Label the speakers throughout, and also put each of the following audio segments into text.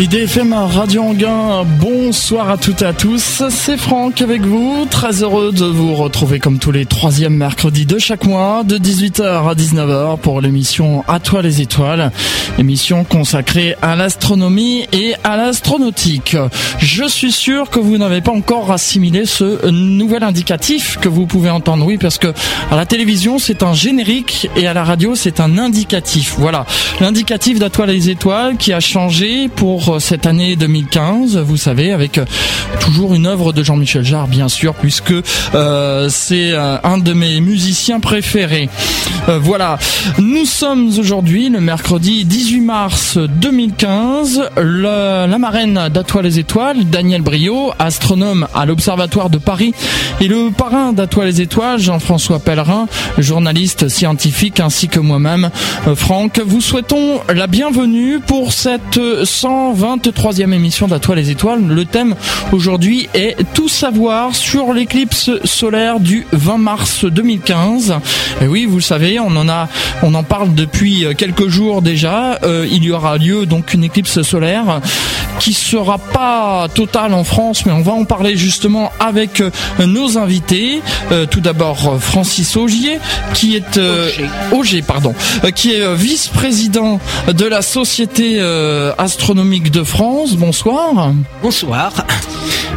Speaker 1: IDFM Radio Anguin, bonsoir à toutes et à tous, c'est Franck avec vous, très heureux de vous retrouver comme tous les troisièmes mercredis de chaque mois, de 18h à 19h pour l'émission À toi les étoiles, émission consacrée à l'astronomie et à l'astronautique. Je suis sûr que vous n'avez pas encore assimilé ce nouvel indicatif que vous pouvez entendre, oui, parce que à la télévision c'est un générique et à la radio c'est un indicatif. Voilà, l'indicatif d'À toi les étoiles qui a changé pour cette année 2015, vous savez, avec euh, toujours une œuvre de Jean-Michel Jarre, bien sûr, puisque euh, c'est euh, un de mes musiciens préférés. voilà, nous sommes aujourd'hui le mercredi 18 mars 2015. la marraine d'Atoile les Étoiles, Daniel Brio, astronome à l'Observatoire de Paris, et le parrain d'Atoile les Étoiles, Jean-François Pellerin, journaliste scientifique, ainsi que moi-même, Franck, vous souhaitons la bienvenue pour cette 120 23e émission d'Atoile les étoiles. Le thème aujourd'hui est tout savoir sur l'éclipse solaire du 20 mars 2015. Et oui, vous le savez, on en a, on en parle depuis quelques jours déjà. Euh, il y aura lieu donc une éclipse solaire qui sera pas totale en France, mais on va en parler justement avec euh, nos invités. Euh, tout d'abord Francis Augier, qui est Augier, pardon, qui est vice-président de la Société astronomique de France. Bonsoir.
Speaker 2: Bonsoir.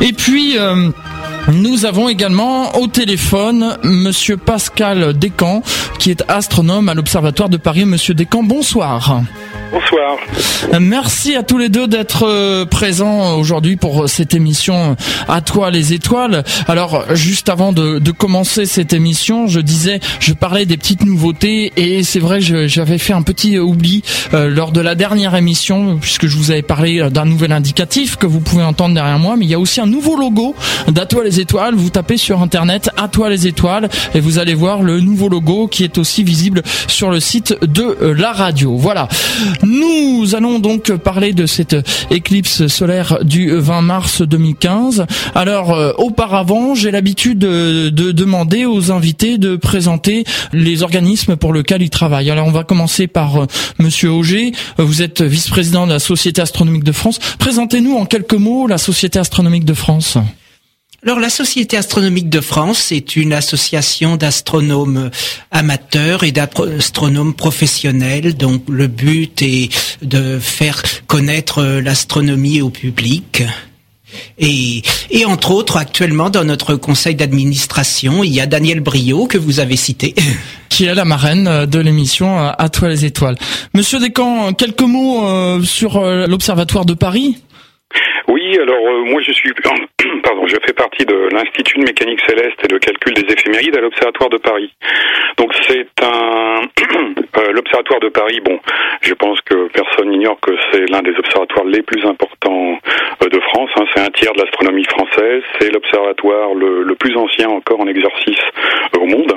Speaker 1: Et puis, euh, nous avons également au téléphone Monsieur Pascal Descamps, qui est astronome à l'Observatoire de Paris. Monsieur Descamps, bonsoir.
Speaker 3: Bonsoir.
Speaker 1: Merci à tous les deux d'être euh, présents aujourd'hui pour cette émission À toi les étoiles. Alors, juste avant de, commencer cette émission, je disais, je parlais des petites nouveautés et c'est vrai j'avais fait un petit oubli euh, lors de la dernière émission puisque je vous avais parlé d'un nouvel indicatif que vous pouvez entendre derrière moi, mais il y a aussi un nouveau logo d'À toi les étoiles. Vous tapez sur internet À toi les étoiles et vous allez voir le nouveau logo qui est aussi visible sur le site de euh, la radio. Voilà. Nous allons donc parler de cette éclipse solaire du 20 mars 2015. Alors, euh, auparavant, j'ai l'habitude de, demander aux invités de présenter les organismes pour lesquels ils travaillent. Alors, on va commencer par euh, Monsieur Auger. Vous êtes vice-président de la Société astronomique de France. Présentez-nous en quelques mots la Société astronomique de France.
Speaker 2: Alors la Société astronomique de France est une association d'astronomes amateurs et d'astronomes professionnels. Donc le but est de faire connaître l'astronomie au public. Et, et, entre autres, actuellement, dans notre conseil d'administration, il y a Daniel Brio, que vous avez cité.
Speaker 1: Qui est la marraine de l'émission À toi les étoiles. Monsieur Descamps, quelques mots euh, sur euh, l'Observatoire de Paris?
Speaker 3: Oui, alors euh, moi je suis je fais partie de l'Institut de mécanique céleste et de calcul des éphémérides à l'Observatoire de Paris. Donc c'est un euh, l'Observatoire de Paris, bon, je pense que personne n'ignore que c'est l'un des observatoires les plus importants de France, hein. c'est un tiers de l'astronomie française, c'est l'observatoire le, plus ancien encore en exercice au monde.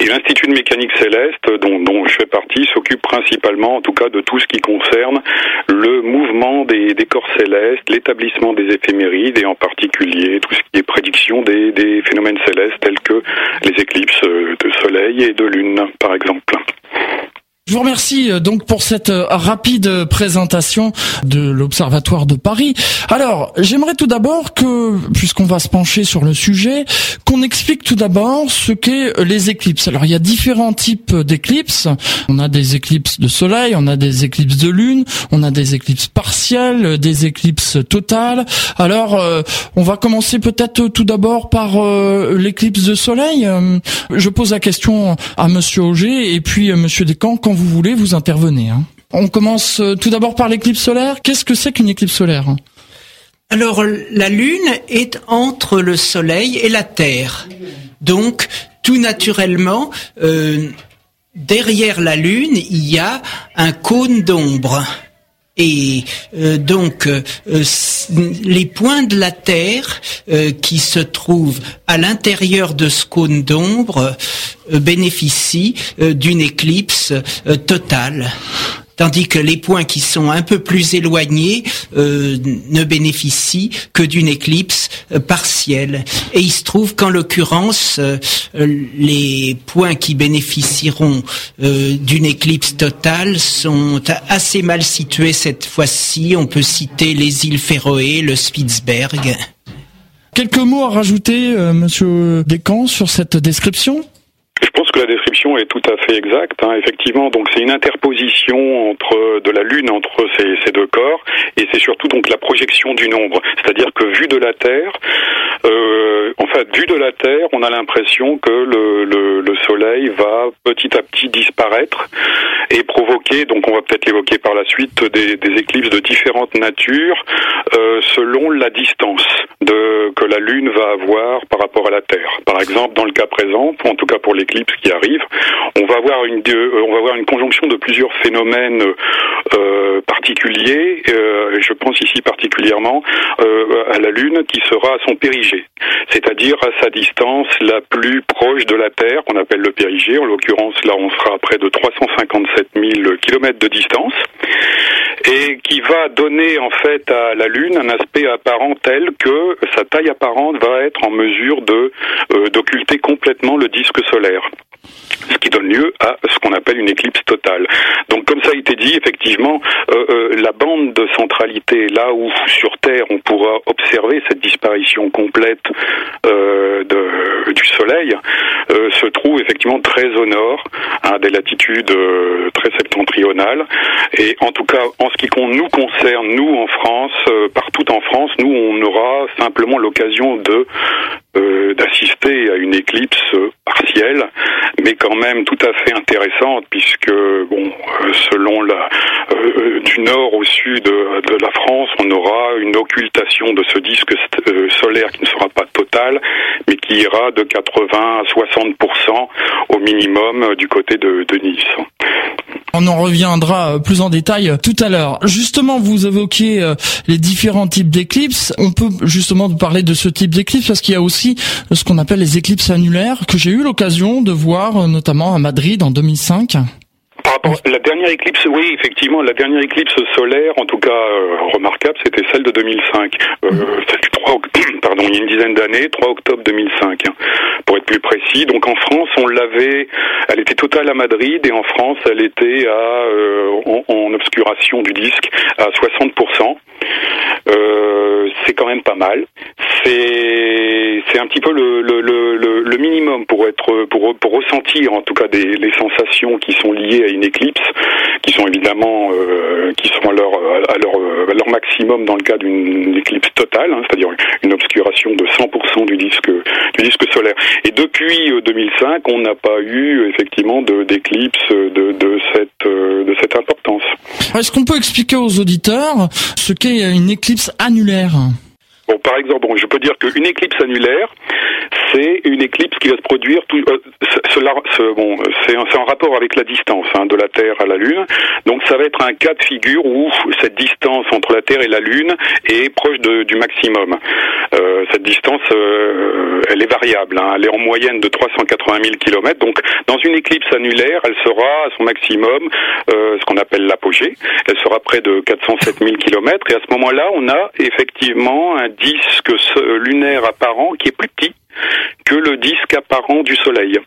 Speaker 3: Et l'Institut de mécanique céleste, dont, je fais partie, s'occupe principalement en tout cas de tout ce qui concerne le mouvement des, corps célestes, l'établissement des éphémérides et en particulier tout ce qui est prédiction des, des phénomènes célestes tels que les éclipses de soleil et de lune, par exemple.
Speaker 1: Je vous remercie euh, donc pour cette euh, rapide présentation de l'Observatoire de Paris. Alors, j'aimerais tout d'abord que, puisqu'on va se pencher sur le sujet, qu'on explique tout d'abord ce qu'est les éclipses. Alors, il y a différents types d'éclipses. On a des éclipses de soleil, on a des éclipses de lune, on a des éclipses partielles, des éclipses totales. Alors, euh, on va commencer peut-être tout d'abord par l'éclipse de soleil. je pose la question à Monsieur Auger et puis Monsieur Descamps vous voulez, vous intervenez. Hein. On commence euh, tout d'abord par l'éclipse solaire. Qu'est-ce que c'est qu'une éclipse solaire
Speaker 2: Alors, la Lune est entre le Soleil et la Terre. Donc, tout naturellement, euh, derrière la Lune, il y a un cône d'ombre. Et euh, donc les points de la Terre qui se trouvent à l'intérieur de ce cône d'ombre euh, bénéficie euh, d'une éclipse euh, totale. Tandis que les points qui sont un peu plus éloignés euh, ne bénéficient que d'une éclipse euh, partielle. Et il se trouve qu'en l'occurrence, euh, les points qui bénéficieront d'une éclipse totale sont assez mal situés cette fois-ci. On peut citer les îles Féroé, le Spitzberg.
Speaker 1: Quelques mots à rajouter, Monsieur Descamps, sur cette description?
Speaker 3: Je pense que la description est tout à fait exacte. Hein. Effectivement, donc c'est une interposition entre de la Lune entre ces, deux corps, et c'est surtout donc la projection d'une ombre. C'est-à-dire que vu de la Terre, euh, vu de la Terre, on a l'impression que le, le, le, Soleil va petit à petit disparaître et provoquer, donc on va peut-être l'évoquer par la suite, des, éclipses de différentes natures euh, selon la distance que la Lune va avoir par rapport à la Terre. Par exemple, dans le cas présent, en tout cas pour les qui arrive, on va avoir une, euh, on va une conjonction de plusieurs phénomènes euh, particuliers. Euh, je pense ici particulièrement à la Lune qui sera à son périgée, c'est-à-dire à sa distance la plus proche de la Terre, qu'on appelle le périgée. En l'occurrence, là, on sera à près de 357 000 kilomètres de distance, et qui va donner en fait à la Lune un aspect apparent tel que sa taille apparente va être en mesure de d'occulter complètement le disque solaire ce qui donne lieu à ce qu'on appelle une éclipse totale. Donc comme ça a été dit, effectivement, euh, euh, la bande de centralité, là où sur Terre on pourra observer cette disparition complète euh, du Soleil, se trouve effectivement très au nord, à des latitudes très septentrionales. Et en tout cas, en ce qui nous concerne, nous en France, partout en France, nous on aura simplement l'occasion d'assister à une éclipse partielle mais quand même tout à fait intéressante puisque bon, euh, selon la euh, du nord au sud de la France, on aura une occultation de ce disque euh, solaire qui ne sera pas totale, mais qui ira de 80 à 60% au minimum du côté de, de Nice.
Speaker 1: On en reviendra plus en détail tout à l'heure. Justement, vous évoquiez les différents types d'éclipses. On peut justement parler de ce type d'éclipse parce qu'il y a aussi ce qu'on appelle les éclipses annulaires que j'ai eu l'occasion de voir euh, notamment à Madrid en 2005
Speaker 3: la dernière éclipse, oui, effectivement, la dernière éclipse solaire, en tout cas euh, remarquable, c'était celle de 2005. Euh, c'était 3, pardon, il y a une dizaine d'années, 3 octobre 2005, hein, pour être plus précis. Donc en France, on l'avait, elle était totale à Madrid, et en France, elle était à en, obscuration du disque à 60%. c'est quand même pas mal. C'est c'est un petit peu le, minimum pour être pour ressentir en tout cas des les sensations qui sont liées à une éclipse, qui sont évidemment euh, qui sont à leur à leur maximum dans le cas d'une éclipse totale, hein, c'est-à-dire une obscuration de 100% du disque du disque solaire. Et depuis 2005, euh, on n'a pas eu effectivement d'éclipse euh, de cette importance.
Speaker 1: Est-ce qu'on peut expliquer aux auditeurs ce qu'est une éclipse annulaire?
Speaker 3: Bon, par exemple, bon, je peux dire qu'une éclipse annulaire, c'est une éclipse qui va se produire. Tout, euh, ce, bon, c'est en rapport avec la distance hein, de la Terre à la Lune. Donc, ça va être un cas de figure où cette distance entre la Terre et la Lune est proche de, du maximum. Euh, cette distance, euh, elle est variable. Hein, elle est en moyenne de 380 000 km. Donc, dans une éclipse annulaire, elle sera à son maximum, euh, ce qu'on appelle l'apogée. Elle sera près de 407 000 km. Et à ce moment-là, on a effectivement un disque lunaire apparent qui est plus petit que le disque apparent du Soleil.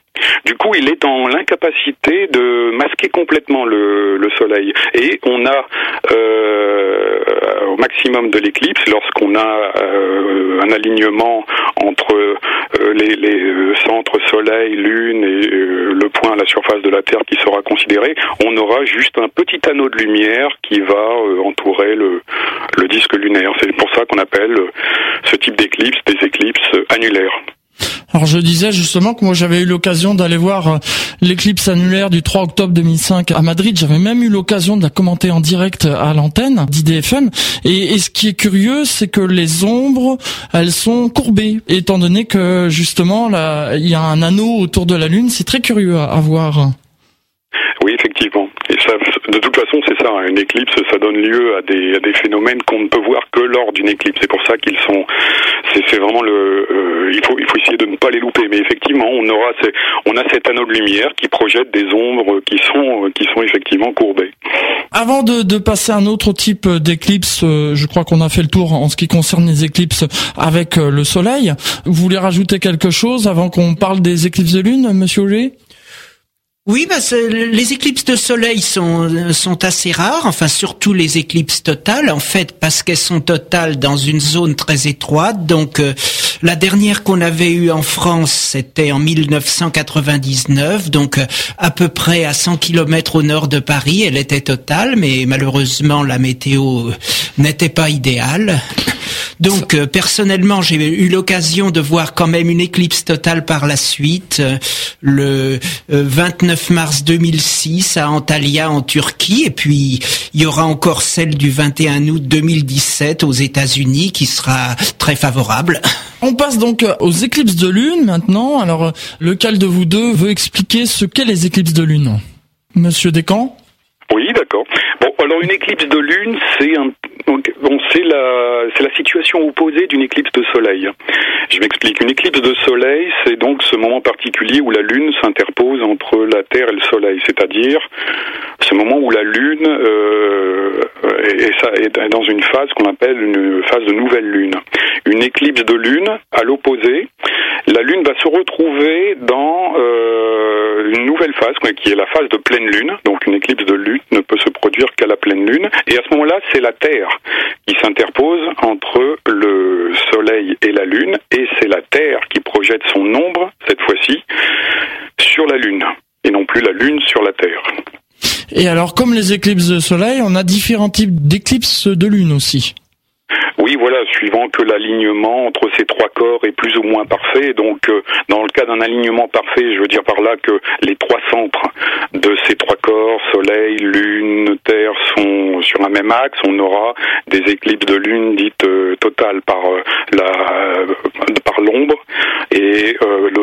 Speaker 3: Du coup, il est en l'incapacité de masquer complètement le, le, Soleil. Et on a euh, au maximum de l'éclipse, lorsqu'on a euh, un alignement entre euh, les, centres Soleil, Lune et le point à la surface de la Terre qui sera considéré, on aura juste un petit anneau de lumière qui va entourer le disque lunaire. C'est pour ça qu'on appelle ce type d'éclipse des éclipses annulaires.
Speaker 1: Alors je disais justement que moi j'avais eu l'occasion d'aller voir euh, l'éclipse annulaire du 3 octobre 2005 à Madrid. J'avais même eu l'occasion de la commenter en direct à l'antenne d'IDFM. Et, ce qui est curieux, c'est que les ombres, elles sont courbées, étant donné que justement là, il y a un anneau autour de la Lune. C'est très curieux à voir.
Speaker 3: Oui, effectivement. Et ça, de toute façon, c'est ça. Hein. Une éclipse, ça donne lieu à des, à des phénomènes qu'on ne peut voir que lors d'une éclipse. C'est pour ça qu'ils sont, c'est vraiment le. il faut il faut essayer de ne pas les louper. Mais effectivement, on aura on a cet anneau de lumière qui projette des ombres qui sont qui sont effectivement courbées.
Speaker 1: Avant de, de passer à un autre type d'éclipse, je crois qu'on a fait le tour en ce qui concerne les éclipses avec le Soleil. Vous voulez rajouter quelque chose avant qu'on parle des éclipses de lune, Monsieur Auger?
Speaker 2: Oui, bah, les éclipses de soleil sont, sont assez rares, enfin surtout les éclipses totales, en fait, parce qu'elles sont totales dans une zone très étroite. Donc euh, la dernière qu'on avait eue en France, c'était en 1999, donc euh, à peu près à 100 km au nord de Paris. Elle était totale, mais malheureusement la météo n'était pas idéale. Donc euh, personnellement, j'ai eu l'occasion de voir quand même une éclipse totale par la suite, euh, le 29 euh, mars 2006 à Antalya en Turquie, et puis il y aura encore celle du 21 août 2017 aux États-Unis qui sera très favorable.
Speaker 1: On passe donc aux éclipses de lune maintenant. Alors lequel de vous deux veut expliquer ce qu'est les éclipses de lune? Monsieur Descamps?
Speaker 3: Oui, d'accord. Bon, alors une éclipse de lune, c'est un bon, c'est la, c'est la situation opposée d'une éclipse de soleil. Je m'explique. Une éclipse de soleil, c'est donc ce moment particulier où la Lune s'interpose entre la Terre et le Soleil, c'est-à-dire ce moment où la Lune euh, est, est, dans une phase qu'on appelle une phase de nouvelle Lune. Une éclipse de Lune, à l'opposé, la Lune va se retrouver dans euh, une nouvelle phase, qui est la phase de pleine Lune. Donc une éclipse de Lune ne peut se produire qu'à la pleine Lune. Et à ce moment-là, c'est la Terre qui s'interpose entre le Soleil et la Lune, et c'est la Terre qui projette son ombre, cette fois-ci, sur la Lune, et non plus la Lune sur la Terre.
Speaker 1: Et alors, comme les éclipses de Soleil, on a différents types d'éclipses de Lune aussi.
Speaker 3: Oui, voilà, suivant que l'alignement entre ces trois corps est plus ou moins parfait. Donc, euh, dans le cas d'un alignement parfait, je veux dire par là que les trois centres de ces trois corps, Soleil, Lune, Terre, sont sur un même axe. On aura des éclipses de Lune dites euh, totales par euh, la par l'ombre et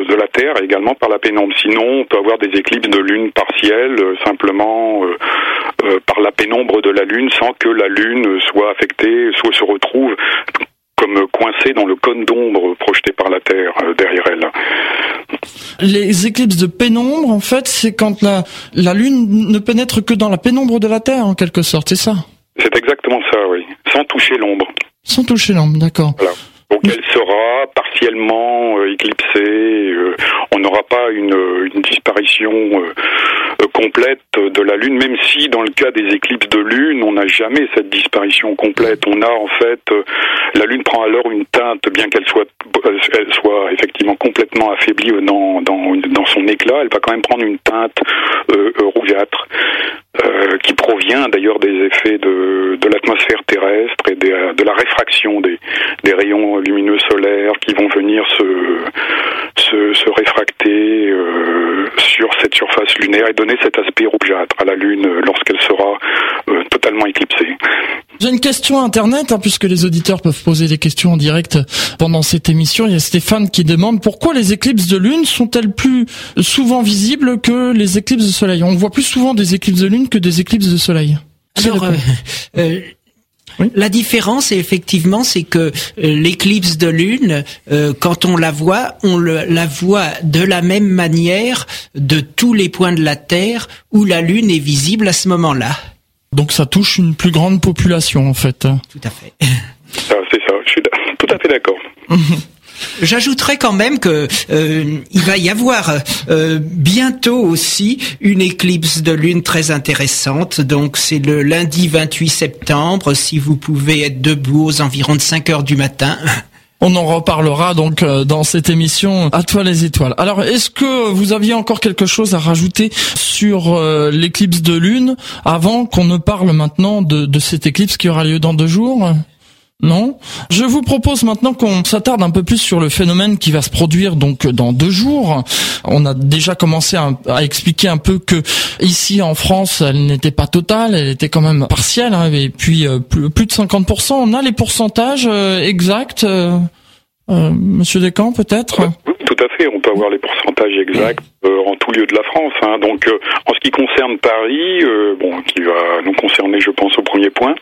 Speaker 3: de la Terre également par la pénombre. Sinon, on peut avoir des éclipses de Lune partielles simplement par la pénombre de la Lune sans que la Lune soit affectée, soit se retrouve comme coincée dans le cône d'ombre projeté par la Terre euh, derrière elle.
Speaker 1: Les éclipses de pénombre, en fait, c'est quand la, la Lune ne pénètre que dans la pénombre de la Terre, en quelque sorte, c'est ça?
Speaker 3: C'est exactement ça, oui. Sans toucher l'ombre.
Speaker 1: Sans toucher l'ombre, d'accord.
Speaker 3: Voilà. Donc elle sera partiellement euh, éclipsée. Euh, on n'aura pas une, une disparition euh, complète de la Lune, même si dans le cas des éclipses de Lune, on n'a jamais cette disparition complète. On a en fait la Lune prend alors une teinte, bien qu'elle soit elle soit effectivement complètement affaiblie dans, dans, dans son éclat, elle va quand même prendre une teinte rougeâtre. qui provient d'ailleurs des effets de, de l'atmosphère terrestre et de la réfraction des, des rayons lumineux solaires qui vont venir se, se, se réfracter euh, sur cette surface lunaire et donner cet aspect rougeâtre à la Lune lorsqu'elle sera euh, totalement éclipsée.
Speaker 1: J'ai une question internet, hein, puisque les auditeurs peuvent poser des questions en direct pendant cette émission. Il y a Stéphane qui demande pourquoi les éclipses de Lune sont-elles plus souvent visibles que les éclipses de Soleil? On voit plus souvent des éclipses de Lune que des éclipses de Soleil.
Speaker 2: Alors, euh, la différence, effectivement, c'est que euh, l'éclipse de lune, euh, quand on la voit, on la voit de la même manière de tous les points de la Terre où la lune est visible à ce moment-là.
Speaker 1: Donc ça touche une plus grande population, en fait.
Speaker 2: Tout à fait.
Speaker 3: Ah, c'est ça, je suis tout à fait d'accord.
Speaker 2: J'ajouterais quand même que euh, il va y avoir euh, bientôt aussi une éclipse de lune très intéressante. Donc c'est le lundi 28 septembre. Si vous pouvez être debout aux environs de 5 heures du matin.
Speaker 1: On en reparlera donc euh, dans cette émission À toi les étoiles. Alors, est-ce que vous aviez encore quelque chose à rajouter sur l'éclipse de lune avant qu'on ne parle maintenant de, de cette éclipse qui aura lieu dans deux jours? Non. Je vous propose maintenant qu'on s'attarde un peu plus sur le phénomène qui va se produire donc dans deux jours. On a déjà commencé à, expliquer un peu que ici en France, elle n'était pas totale, elle était quand même partielle, hein, et puis euh, plus, de 50%. On a les pourcentages euh, exacts, euh, Monsieur Descamps, peut-être
Speaker 3: tout à fait. On peut avoir les pourcentages exacts euh, en tout lieu de la France. Hein. Donc, euh, en ce qui concerne Paris, euh, bon, qui va nous concerner, je pense, au premier point,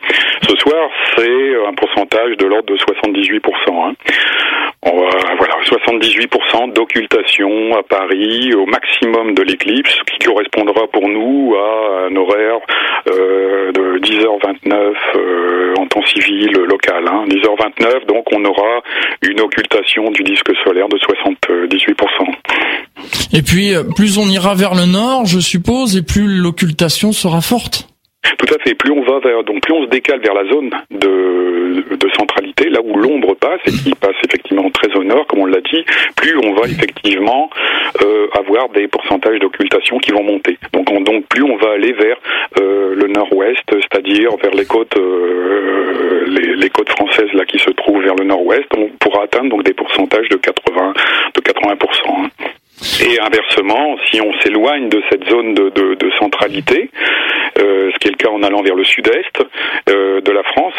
Speaker 3: ce soir, c'est un pourcentage de l'ordre de 78%. Hein. 78% d'occultation à Paris au maximum de l'éclipse, qui correspondra pour nous à un horaire euh, de 10h29 euh, en temps civil local. Hein. 10h29, donc on aura une occultation du disque solaire de 78%.
Speaker 1: Et puis, euh, plus on ira vers le nord, je suppose, et plus l'occultation sera forte?
Speaker 3: Tout à fait. Plus on va vers, donc plus on se décale vers la zone de, de là où l'ombre passe et qui passe effectivement très au nord, comme on l'a dit, plus on va effectivement euh, avoir des pourcentages d'occultation qui vont monter. Donc, donc plus on va aller vers euh, le nord-ouest, c'est-à-dire vers les côtes, euh, les, côtes françaises là qui se trouvent vers le nord-ouest, on pourra atteindre donc des pourcentages de 80, de 80 et inversement, si on s'éloigne de cette zone de, centralité, ce qui est le cas en allant vers le sud-est de la France,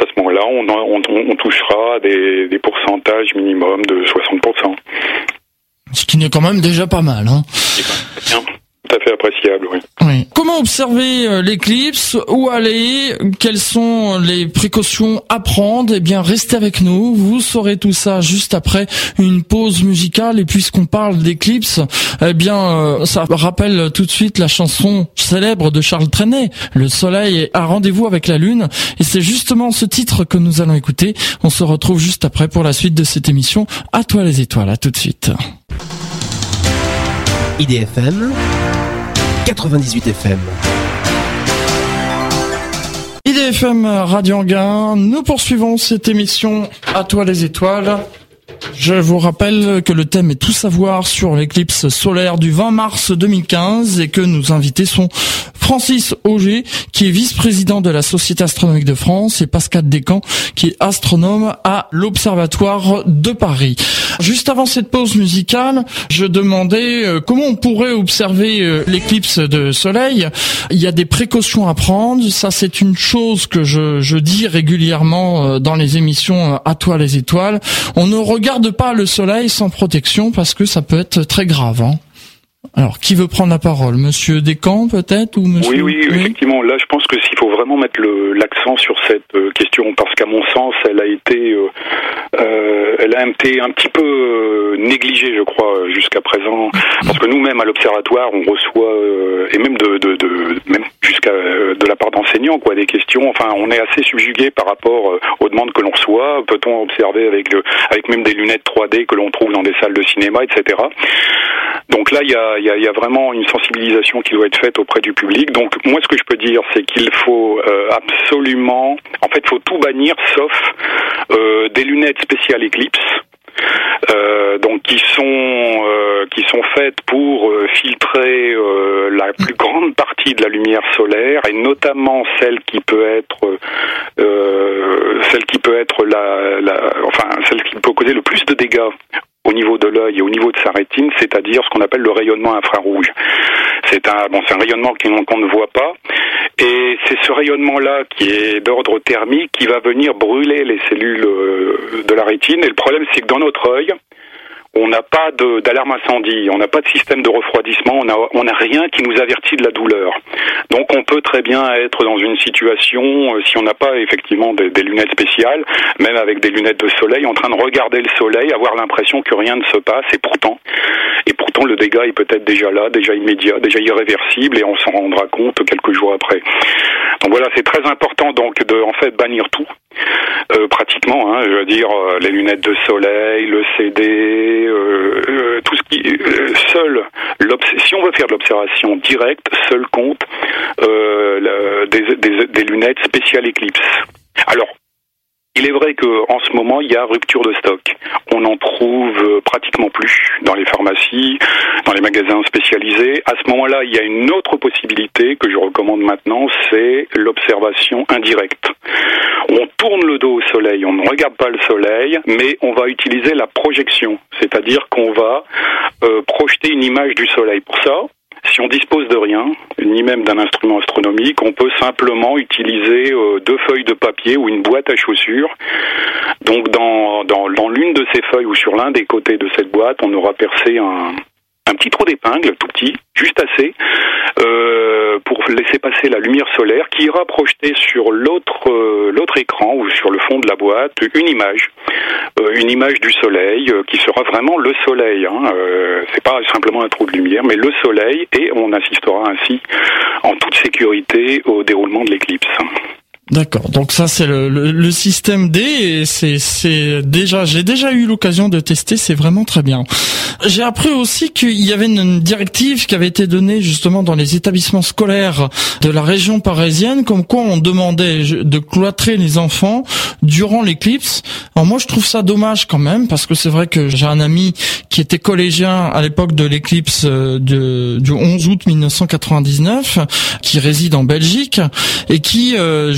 Speaker 3: on, on, on, touchera des, des pourcentages minimum de 60%.
Speaker 1: Ce qui n'est quand même déjà pas mal. Hein
Speaker 3: appréciable, oui.
Speaker 1: Comment observer euh, l'éclipse? Où aller? Quelles sont les précautions à prendre? Eh bien, restez avec nous. Vous saurez tout ça juste après une pause musicale. Et puisqu'on parle d'éclipse, eh bien, euh, ça rappelle tout de suite la chanson célèbre de Charles Trenet, Le Soleil a rendez-vous avec la Lune. Et c'est justement ce titre que nous allons écouter. On se retrouve juste après pour la suite de cette émission. À toi les étoiles. À tout de suite.
Speaker 4: IDFM 98 FM.
Speaker 1: IDFM Radio Anguin, nous poursuivons cette émission À toi les étoiles. Je vous rappelle que le thème est tout savoir sur l'éclipse solaire du 20 mars 2015 et que nos invités sont Francis Auger, qui est vice-président de la Société astronomique de France, et Pascal Descamps, qui est astronome à l'Observatoire de Paris. Juste avant cette pause musicale, je demandais euh, comment on pourrait observer euh, l'éclipse de soleil. Il y a des précautions à prendre. Ça, c'est une chose que je, je dis régulièrement euh, dans les émissions À toi les étoiles. On ne regarde pas le soleil sans protection parce que ça peut être très grave. Hein. Alors, qui veut prendre la parole? Monsieur Descamps, peut-être ou Monsieur...
Speaker 3: Oui, oui, effectivement. Là, je pense que s'il faut vraiment mettre l'accent sur cette euh, question, parce qu'à mon sens, elle a été, euh, euh, elle a été un petit peu négligée, je crois, jusqu'à présent, parce que nous-mêmes à l'observatoire, on reçoit et même de, de, de même jusqu'à de la part d'enseignants, quoi, des questions. Enfin, on est assez subjugué par rapport aux demandes que l'on reçoit. Peut-on observer avec le, avec même des lunettes 3D que l'on trouve dans des salles de cinéma, etc. Donc là, il y a il y, a, vraiment une sensibilisation qui doit être faite auprès du public. Donc moi, ce que je peux dire, c'est qu'il faut euh, absolument, en fait, faut tout bannir sauf euh, des lunettes spéciales Eclipse. Euh, donc qui sont qui sont faites pour filtrer la plus grande partie de la lumière solaire et notamment celle qui peut être celle qui peut être la enfin celle qui peut causer le plus de dégâts au niveau de l'œil et au niveau de sa rétine, c'est-à-dire ce qu'on appelle le rayonnement infrarouge. C'est un bon, un rayonnement qu'on ne voit pas, et c'est ce rayonnement-là qui est d'ordre thermique qui va venir brûler les cellules euh, de la rétine. Et le problème, c'est que dans notre œil, on n'a pas d'alarme incendie, on n'a pas de système de refroidissement, on n'a on a rien qui nous avertit de la douleur. Donc on peut très bien être dans une situation, euh, si on n'a pas effectivement des, des, lunettes spéciales, même avec des lunettes de soleil, en train de regarder le soleil, avoir l'impression que rien ne se passe, et pourtant, et pourtant le dégât est peut-être déjà là, déjà immédiat, déjà irréversible, et on s'en rendra compte quelques jours après. Donc voilà, c'est très important donc de en fait bannir tout, euh, pratiquement, hein, je veux dire euh, les lunettes de soleil, le CD, euh, tout ce qui seul si on veut faire de l'observation directe, seul compte des, des, lunettes spéciales Eclipse. Alors il est vrai qu'en ce moment, il y a rupture de stock. On n'en trouve euh, pratiquement plus dans les pharmacies, dans les magasins spécialisés. À ce moment-là, il y a une autre possibilité que je recommande maintenant, c'est l'observation indirecte. On tourne le dos au soleil, on ne regarde pas le soleil, mais on va utiliser la projection, c'est-à-dire qu'on va euh, projeter une image du soleil. Pour ça, si on dispose de rien, ni même d'un instrument astronomique, on peut simplement utiliser euh, deux feuilles de papier ou une boîte à chaussures. Donc dans, dans, dans l'une de ces feuilles ou sur l'un des côtés de cette boîte, on aura percé un, un petit trou d'épingle, tout petit, juste assez, euh, pour laisser passer la lumière solaire qui ira projeter sur l'autre euh, l'autre écran ou sur le fond de la boîte une image une image du soleil qui sera vraiment le soleil. Hein. c'est pas simplement un trou de lumière, mais le soleil, et on assistera ainsi en toute sécurité au déroulement de l'éclipse.
Speaker 1: D'accord. Donc ça c'est le, le, système D c'est c'est déjà j'ai déjà eu l'occasion de tester, c'est vraiment très bien. J'ai appris aussi qu'il y avait une directive qui avait été donnée justement dans les établissements scolaires de la région parisienne comme quoi on demandait de cloîtrer les enfants durant l'éclipse. Alors moi je trouve ça dommage quand même parce que c'est vrai que j'ai un ami qui était collégien à l'époque de l'éclipse euh, du 11 août 1999 qui réside en Belgique et qui euh,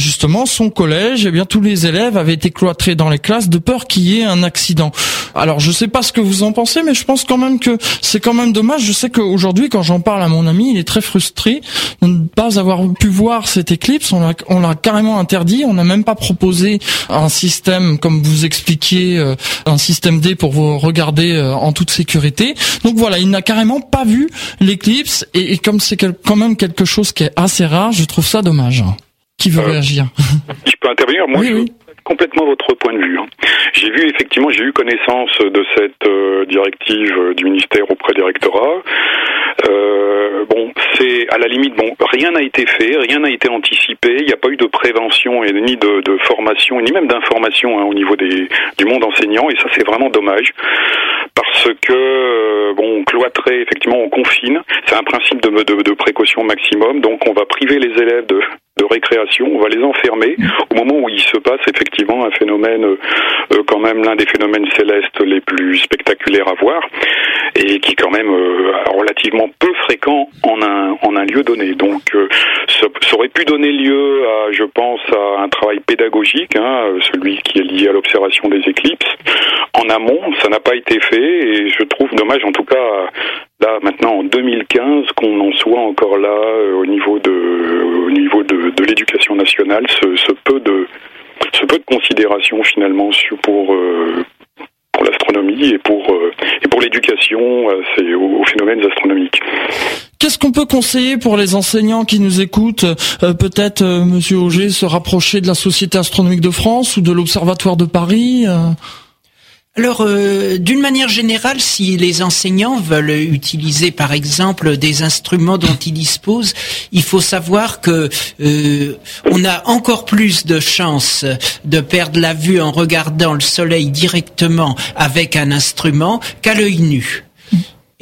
Speaker 1: son collège, eh bien tous les élèves avaient été cloîtrés dans les classes de peur qu'il y ait un accident. Alors je sais pas ce que vous en pensez, mais je pense quand même que c'est quand même dommage. Je sais qu'aujourd'hui, quand j'en parle à mon ami, il est très frustré de ne pas avoir pu voir cette éclipse. On l'a, on l'a carrément interdit. On n'a même pas proposé un système, comme vous expliquiez, euh, un système D pour vous regarder euh, en toute sécurité. Donc voilà, il n'a carrément pas vu l'éclipse. Et, comme c'est quand même quelque chose qui est assez rare, je trouve ça dommage. Qui veut euh, réagir
Speaker 3: Je peux intervenir Moi, oui, complètement votre point de vue. Hein. J'ai vu effectivement, j'ai eu connaissance de cette euh, directive euh, du ministère auprès des rectorats. Euh, bon, c'est à la limite, bon, rien n'a été fait, rien n'a été anticipé. Il n'y a pas eu de prévention et ni de, de formation, ni même d'information hein, au niveau des, du monde enseignant, et ça c'est vraiment dommage parce que euh, bon, cloîtré, effectivement, on confine. C'est un principe de, de, de précaution maximum, donc on va priver les élèves de récréation, on va les enfermer au moment où il se passe effectivement un phénomène, euh, quand même l'un des phénomènes célestes les plus spectaculaires à voir, et qui quand même euh, relativement peu fréquent en un, en un lieu donné. Donc euh, ça, aurait pu donner lieu à, je pense, à un travail pédagogique, hein, celui qui est lié à l'observation des éclipses, en amont. Ça n'a pas été fait, et je trouve dommage en tout cas là maintenant en 2015 qu'on en soit encore là euh, au niveau de l'éducation nationale ce, peu de considération finalement pour euh, pour l'astronomie et pour euh, et pour l'éducation c'est aux, phénomènes astronomiques.
Speaker 1: Qu'est-ce qu'on peut conseiller pour les enseignants qui nous écoutent? Peut-être, Monsieur Auger, se rapprocher de la Société astronomique de France ou de l'Observatoire de Paris
Speaker 2: alors, euh, d'une manière générale, si les enseignants veulent utiliser, par exemple, des instruments dont ils disposent, il faut savoir que euh, on a encore plus de chances de perdre la vue en regardant le soleil directement avec un instrument qu'à l'œil nu.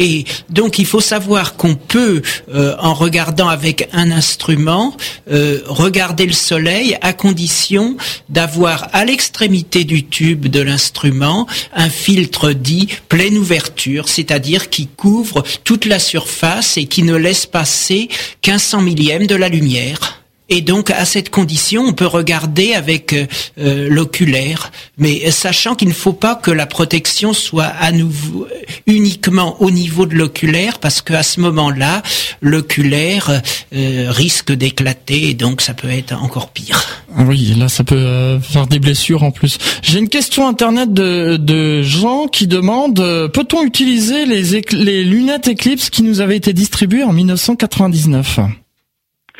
Speaker 2: Et donc il faut savoir qu'on peut, euh, en regardant avec un instrument, euh, regarder le soleil à condition d'avoir à l'extrémité du tube de l'instrument un filtre dit pleine ouverture, c'est-à-dire qui couvre toute la surface et qui ne laisse passer qu'un cent millième de la lumière. Et donc, à cette condition, on peut regarder avec euh, euh, l'oculaire, mais sachant qu'il ne faut pas que la protection soit à nouveau uniquement au niveau de l'oculaire, parce qu'à ce moment-là, l'oculaire euh, risque d'éclater, et donc ça peut être encore pire.
Speaker 1: Oui, là, ça peut faire des blessures en plus. J'ai une question internet de, de gens qui demandent peut-on utiliser les, les lunettes Eclipse qui nous avaient été distribuées en 1999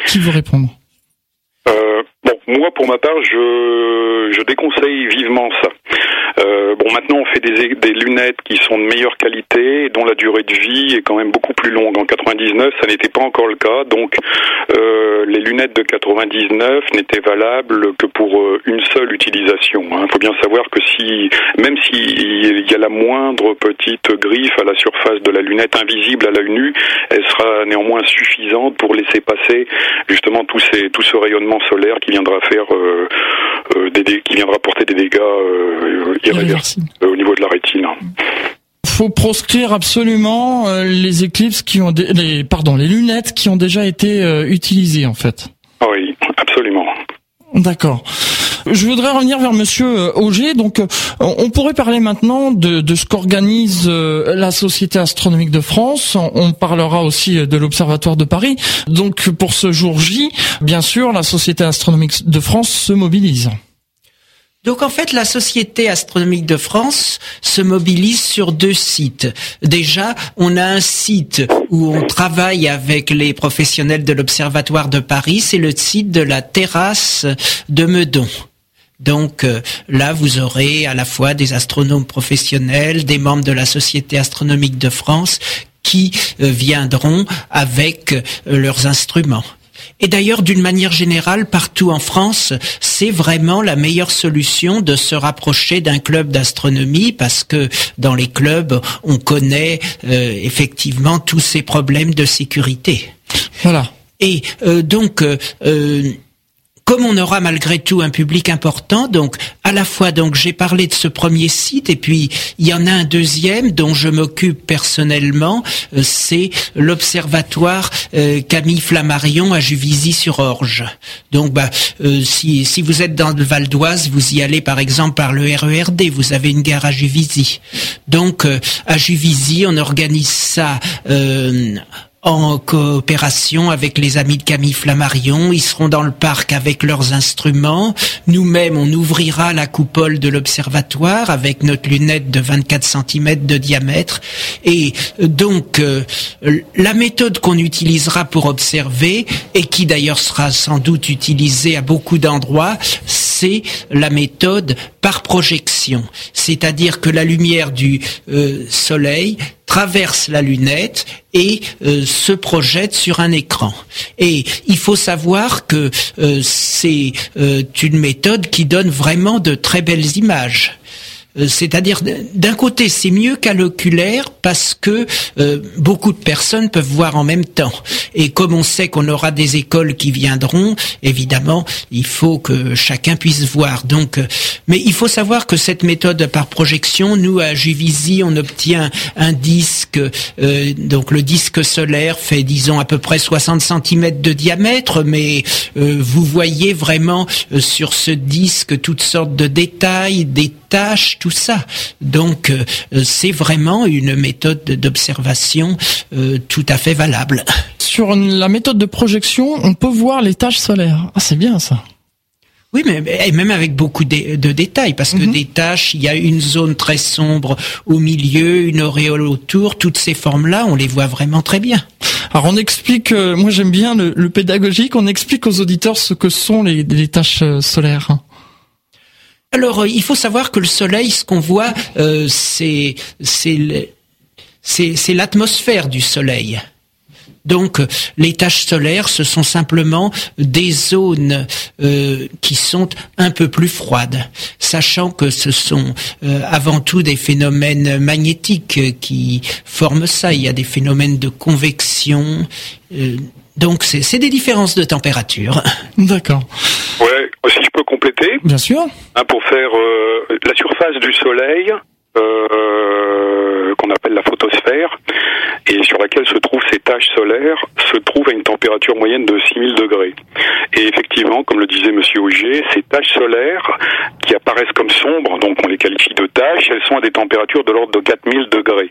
Speaker 1: Qui veut répondre?
Speaker 3: Moi, pour ma part, je, je déconseille vivement ça. Euh, bon, maintenant, on fait des, lunettes qui sont de meilleure qualité, dont la durée de vie est quand même beaucoup plus longue. En 99, ça n'était pas encore le cas. Donc, euh, les lunettes de 99 n'étaient valables que pour euh, une seule utilisation. Il hein. faut bien savoir que si, même s'il y a la moindre petite griffe à la surface de la lunette invisible à l'œil nu, elle sera néanmoins suffisante pour laisser passer justement tout, ces, tout ce rayonnement solaire qui viendra faire euh, euh, des, qui viendra porter des dégâts euh, irréversibles au niveau de la rétine
Speaker 1: faut proscrire absolument les éclipses qui ont les pardon les lunettes qui ont déjà été utilisées en fait.
Speaker 3: Oui, absolument.
Speaker 1: D'accord. Je voudrais revenir vers Monsieur euh, Auger. Donc, euh, on pourrait parler maintenant de, de ce qu'organise euh, la Société astronomique de France. On parlera aussi de l'Observatoire de Paris. Donc, pour ce jour J, bien sûr, la Société astronomique de France se mobilise.
Speaker 2: Donc en fait, la Société astronomique de France se mobilise sur deux sites. Déjà, on a un site où on travaille avec les professionnels de l'Observatoire de Paris, c'est le site de la terrasse de Meudon. Donc là, vous aurez à la fois des astronomes professionnels, des membres de la Société astronomique de France qui viendront avec leurs instruments. Et d'ailleurs, d'une manière générale, partout en France, c'est vraiment la meilleure solution de se rapprocher d'un club d'astronomie parce que dans les clubs, on connaît euh, effectivement tous ces problèmes de sécurité.
Speaker 1: Voilà.
Speaker 2: Et euh, donc, euh, comme on aura malgré tout un public important, donc à la fois donc j'ai parlé de ce premier site et puis il y en a un deuxième dont je m'occupe personnellement, euh, c'est l'observatoire euh, Camille Flammarion à Juvisy-sur-Orge. Donc bah euh, si si vous êtes dans le Val d'Oise, vous y allez par exemple par le RERD, vous avez une gare à Juvisy. Donc à Juvisy, on organise ça en coopération avec les amis de Camille Flammarion. Ils seront dans le parc avec leurs instruments. Nous-mêmes, on ouvrira la coupole de l'observatoire avec notre lunette de 24 cm de diamètre. Et donc, euh, la méthode qu'on utilisera pour observer, et qui d'ailleurs sera sans doute utilisée à beaucoup d'endroits, la méthode par projection. C'est-à-dire que la lumière du euh, soleil traverse la lunette et euh, se projette sur un écran. Et il faut savoir que euh, c'est une méthode qui donne vraiment de très belles images. Euh, c'est-à-dire, d'un côté, c'est mieux qu'à l'oculaire parce que euh, beaucoup de personnes peuvent voir en même temps. Et comme on sait qu'on aura des écoles qui viendront, évidemment, il faut que chacun puisse voir. Donc, euh, mais il faut savoir que cette méthode par projection, nous à Juvisy, on obtient un disque. donc, le disque solaire fait, disons, à peu près 60 cm de diamètre, mais vous voyez vraiment sur ce disque toutes sortes de détails, tâches, tout ça. Donc euh, c'est vraiment une méthode d'observation euh, tout à fait valable.
Speaker 1: Sur la méthode de projection, on peut voir les tâches solaires. Ah, c'est bien ça.
Speaker 2: Oui, mais et même avec beaucoup de, détails, parce que mhm. des tâches, il y a une zone très sombre au milieu, une auréole autour, toutes ces formes-là, on les voit vraiment très bien.
Speaker 1: Alors on explique, euh, moi j'aime bien le, pédagogique, on explique aux auditeurs ce que sont les, les tâches solaires.
Speaker 2: Alors, euh, il faut savoir que le Soleil, ce qu'on voit, euh, c'est c'est l'atmosphère du Soleil. Donc, les taches solaires, ce sont simplement des zones euh, qui sont un peu plus froides, sachant que ce sont avant tout des phénomènes magnétiques qui forment ça. Il y a des phénomènes de convection. donc, c'est des différences de température.
Speaker 1: D'accord.
Speaker 3: Ouais, si je peux compléter.
Speaker 1: Bien sûr.
Speaker 3: Hein, pour faire euh, la surface du Soleil, euh, qu'on appelle la photosphère, et sur laquelle se trouvent ces taches solaires, se trouve à une température moyenne de 6000 degrés. Et effectivement, comme le disait Monsieur Auger, ces taches solaires qui apparaissent comme sombres, donc on les qualifie de taches, elles sont à des températures de l'ordre de 4000 degrés.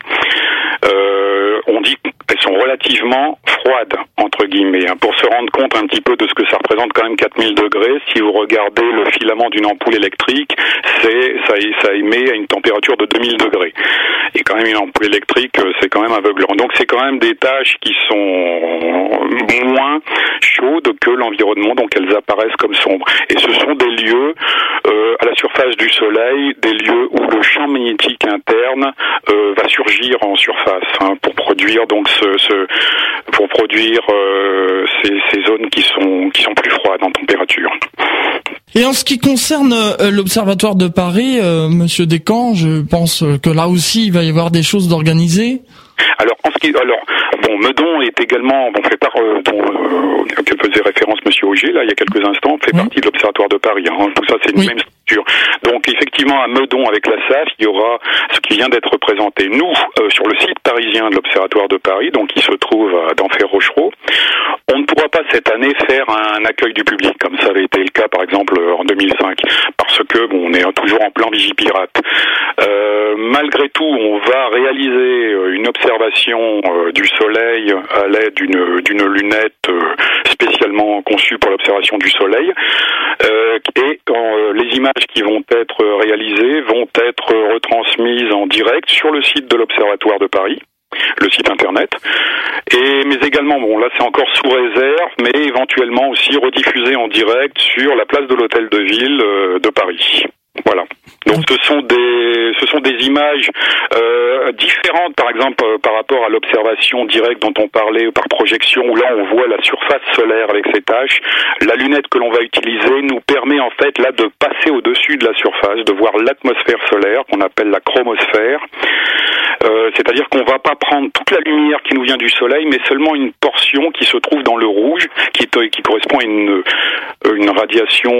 Speaker 3: Euh, on dit qu'elles sont relativement froides, entre guillemets, hein, pour se rendre compte un petit peu de ce que ça représente quand même 4000 degrés. Si vous regardez le filament d'une ampoule électrique, ça, ça émet à une température de 2000 degrés. Et quand même une ampoule électrique, euh, c'est quand même aveuglant. Donc c'est quand même des tâches qui sont moins chaudes que l'environnement, donc elles apparaissent comme sombres. Et ce sont des lieux euh, à la surface du Soleil, des lieux où le champ magnétique interne euh, va surgir en surface hein, pour produire donc ce, pour produire euh, ces, zones qui sont qui sont plus froides en température.
Speaker 1: Et en ce qui concerne l'Observatoire de Paris, euh, Monsieur Descamps, je pense que là aussi il va y avoir des choses d'organiser.
Speaker 3: Alors, en ce qui, alors, bon, Meudon est également, bon, fait part, euh, dont euh, faisait référence Monsieur Auger là il y a quelques instants, fait partie de l'Observatoire de Paris. Hein. Tout ça, c'est une même structure. Donc, effectivement, à Meudon avec la SAF, il y aura ce qui vient d'être présenté. Nous, euh, sur le site parisien de l'Observatoire de Paris, donc qui se trouve à d'Enfer pas cette année faire un accueil du public comme ça avait été le cas, par exemple, en 2005, parce que bon, on est toujours en plan Vigipirate. Euh, malgré tout, on va réaliser une observation euh, du Soleil à l'aide d'une d'une lunette euh, spécialement conçue pour l'observation du Soleil. Euh, et les images qui vont être réalisées vont être retransmises en direct sur le site de l'Observatoire de Paris le site internet. Et mais également, bon là c'est encore sous réserve, mais éventuellement aussi rediffusé en direct sur la place de l'Hôtel de Ville euh, de Paris. Voilà. Donc ce sont des ce sont des images euh, différentes, par exemple euh, par rapport à l'observation directe dont on parlait par projection, où là on voit la surface solaire avec ses tâches. La lunette que l'on va utiliser nous permet en fait là de passer au-dessus de la surface, de voir l'atmosphère solaire qu'on appelle la chromosphère. Euh, c'est-à-dire qu'on va pas prendre toute la lumière qui nous vient du soleil, mais seulement une portion qui se trouve dans le rouge, qui, correspond à une, une radiation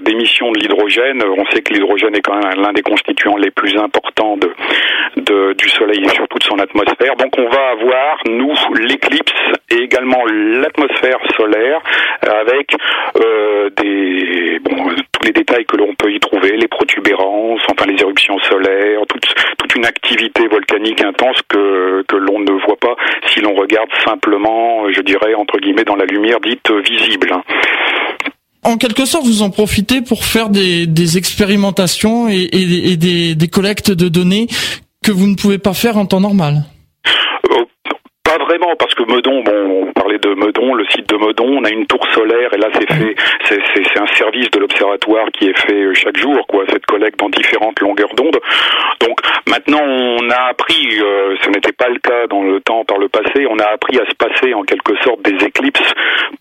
Speaker 3: d'émission de l'hydrogène. On sait que l'hydrogène est quand même l'un des constituants les plus importants du Soleil et surtout de son atmosphère. Donc on va avoir, nous, l'éclipse et également l'atmosphère solaire avec euh, des, tous les détails que l'on peut y trouver, les protubérances, enfin les éruptions solaires, toute, toute une activité volcanique intense que, que l'on ne voit pas si l'on regarde simplement, je dirais, entre guillemets, dans la lumière dite visible
Speaker 1: en quelque sorte, vous en profitez pour faire des, des expérimentations et, et, des, des, collectes de données que vous ne pouvez pas faire en temps normal.
Speaker 3: Euh, pas vraiment, parce que Meudon, bon, de Meudon, le site de Meudon, on a une tour solaire et là c'est fait, c'est un service de l'observatoire qui est fait euh, chaque jour, quoi, cette collecte dans différentes longueurs d'onde. Donc maintenant on a appris, euh, ce n'était pas le cas dans le temps par le passé, on a appris à se passer en quelque sorte des éclipses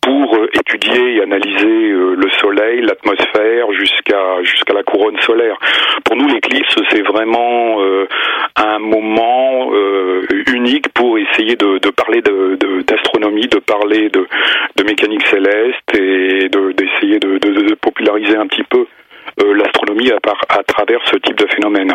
Speaker 3: pour euh, étudier et analyser le soleil, l'atmosphère jusqu'à jusqu'à la couronne solaire. Pour nous l'éclipse c'est vraiment un moment unique pour essayer de, parler d'astronomie, de, parler de, de mécanique céleste et d'essayer de, de, populariser un petit peu euh, l'astronomie à, à, travers ce type de phénomène.